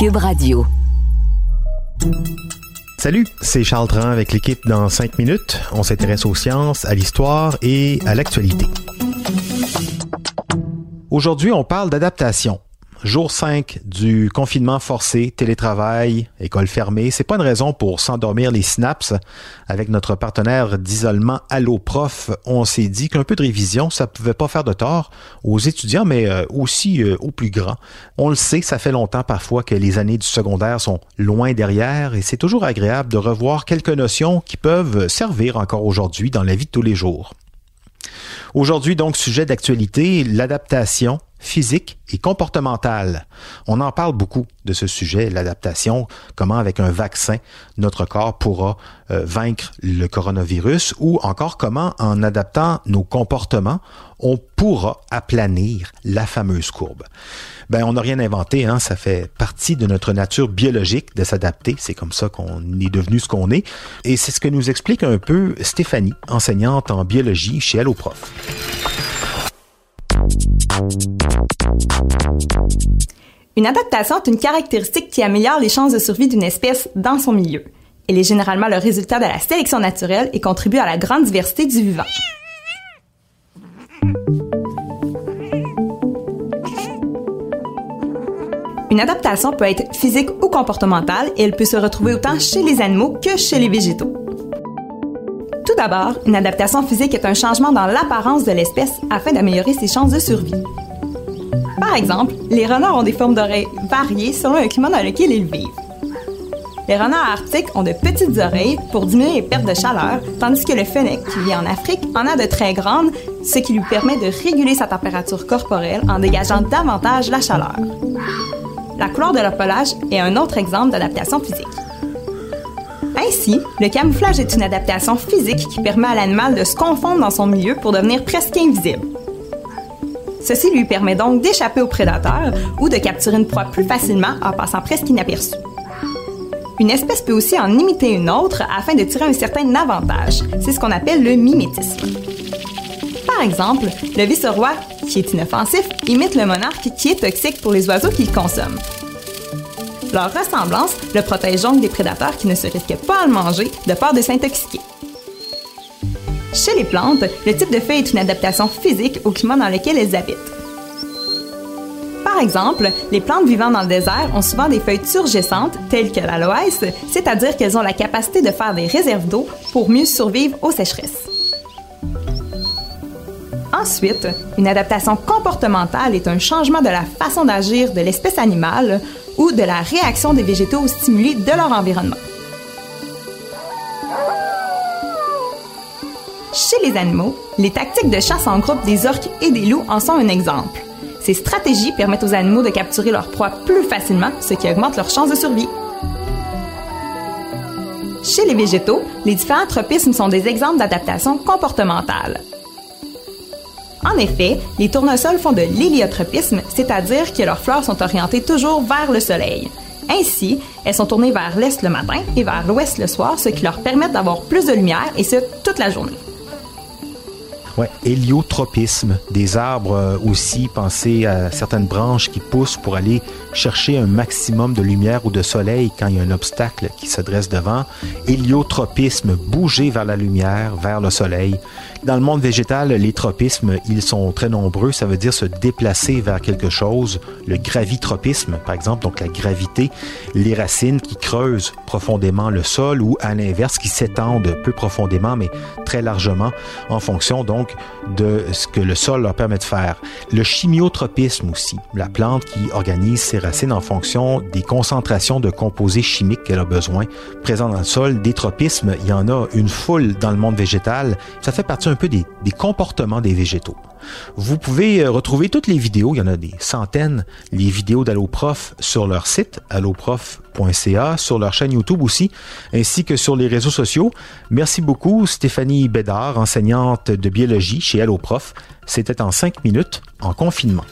Cube Radio. Salut, c'est Charles Tran avec l'équipe dans 5 minutes. On s'intéresse aux sciences, à l'histoire et à l'actualité. Aujourd'hui, on parle d'adaptation. Jour 5 du confinement forcé, télétravail, école fermée. C'est pas une raison pour s'endormir les synapses. Avec notre partenaire d'isolement Allo Prof, on s'est dit qu'un peu de révision, ça pouvait pas faire de tort aux étudiants, mais euh, aussi euh, aux plus grands. On le sait, ça fait longtemps parfois que les années du secondaire sont loin derrière et c'est toujours agréable de revoir quelques notions qui peuvent servir encore aujourd'hui dans la vie de tous les jours. Aujourd'hui, donc, sujet d'actualité, l'adaptation physique et comportementale. On en parle beaucoup de ce sujet, l'adaptation, comment avec un vaccin, notre corps pourra euh, vaincre le coronavirus ou encore comment en adaptant nos comportements, on pourra aplanir la fameuse courbe. Ben, on n'a rien inventé, hein, ça fait partie de notre nature biologique de s'adapter, c'est comme ça qu'on est devenu ce qu'on est, et c'est ce que nous explique un peu Stéphanie, enseignante en biologie chez Alloprof. Une adaptation est une caractéristique qui améliore les chances de survie d'une espèce dans son milieu. Elle est généralement le résultat de la sélection naturelle et contribue à la grande diversité du vivant. Une adaptation peut être physique ou comportementale et elle peut se retrouver autant chez les animaux que chez les végétaux. D'abord, une adaptation physique est un changement dans l'apparence de l'espèce afin d'améliorer ses chances de survie. Par exemple, les renards ont des formes d'oreilles variées selon le climat dans lequel ils vivent. Les renards arctiques ont de petites oreilles pour diminuer les pertes de chaleur, tandis que le fennec, qui vit en Afrique, en a de très grandes, ce qui lui permet de réguler sa température corporelle en dégageant davantage la chaleur. La couleur de leur pelage est un autre exemple d'adaptation physique. Ainsi, le camouflage est une adaptation physique qui permet à l'animal de se confondre dans son milieu pour devenir presque invisible. Ceci lui permet donc d'échapper aux prédateurs ou de capturer une proie plus facilement en passant presque inaperçu. Une espèce peut aussi en imiter une autre afin de tirer un certain avantage. C'est ce qu'on appelle le mimétisme. Par exemple, le vice-roi, qui est inoffensif, imite le monarque qui est toxique pour les oiseaux qu'il consomme. Leur ressemblance le protège donc des prédateurs qui ne se risquent pas à le manger de peur de s'intoxiquer. Chez les plantes, le type de feuille est une adaptation physique au climat dans lequel elles habitent. Par exemple, les plantes vivant dans le désert ont souvent des feuilles turgescentes, telles que l'aloès, c'est-à-dire qu'elles ont la capacité de faire des réserves d'eau pour mieux survivre aux sécheresses. Ensuite, une adaptation comportementale est un changement de la façon d'agir de l'espèce animale ou de la réaction des végétaux aux stimuli de leur environnement. Chez les animaux, les tactiques de chasse en groupe des orques et des loups en sont un exemple. Ces stratégies permettent aux animaux de capturer leur proie plus facilement, ce qui augmente leurs chances de survie. Chez les végétaux, les différents tropismes sont des exemples d'adaptation comportementale. En effet, les tournesols font de l'héliotropisme, c'est-à-dire que leurs fleurs sont orientées toujours vers le soleil. Ainsi, elles sont tournées vers l'est le matin et vers l'ouest le soir, ce qui leur permet d'avoir plus de lumière et ce toute la journée. Ouais, héliotropisme, des arbres euh, aussi, pensez à certaines branches qui poussent pour aller chercher un maximum de lumière ou de soleil quand il y a un obstacle qui se dresse devant. Héliotropisme, bouger vers la lumière, vers le soleil. Dans le monde végétal, les tropismes, ils sont très nombreux. Ça veut dire se déplacer vers quelque chose. Le gravitropisme, par exemple, donc la gravité, les racines qui creusent profondément le sol ou à l'inverse qui s'étendent peu profondément mais très largement en fonction donc de ce que le sol leur permet de faire. Le chimiotropisme aussi, la plante qui organise ses racines en fonction des concentrations de composés chimiques qu'elle a besoin présents dans le sol. Des tropismes, il y en a une foule dans le monde végétal. Ça fait partie un peu des, comportements des végétaux. Vous pouvez euh, retrouver toutes les vidéos, il y en a des centaines, les vidéos d'AlloProf sur leur site, alloprof.ca, sur leur chaîne YouTube aussi, ainsi que sur les réseaux sociaux. Merci beaucoup Stéphanie Bédard, enseignante de biologie chez AlloProf. C'était en cinq minutes en confinement.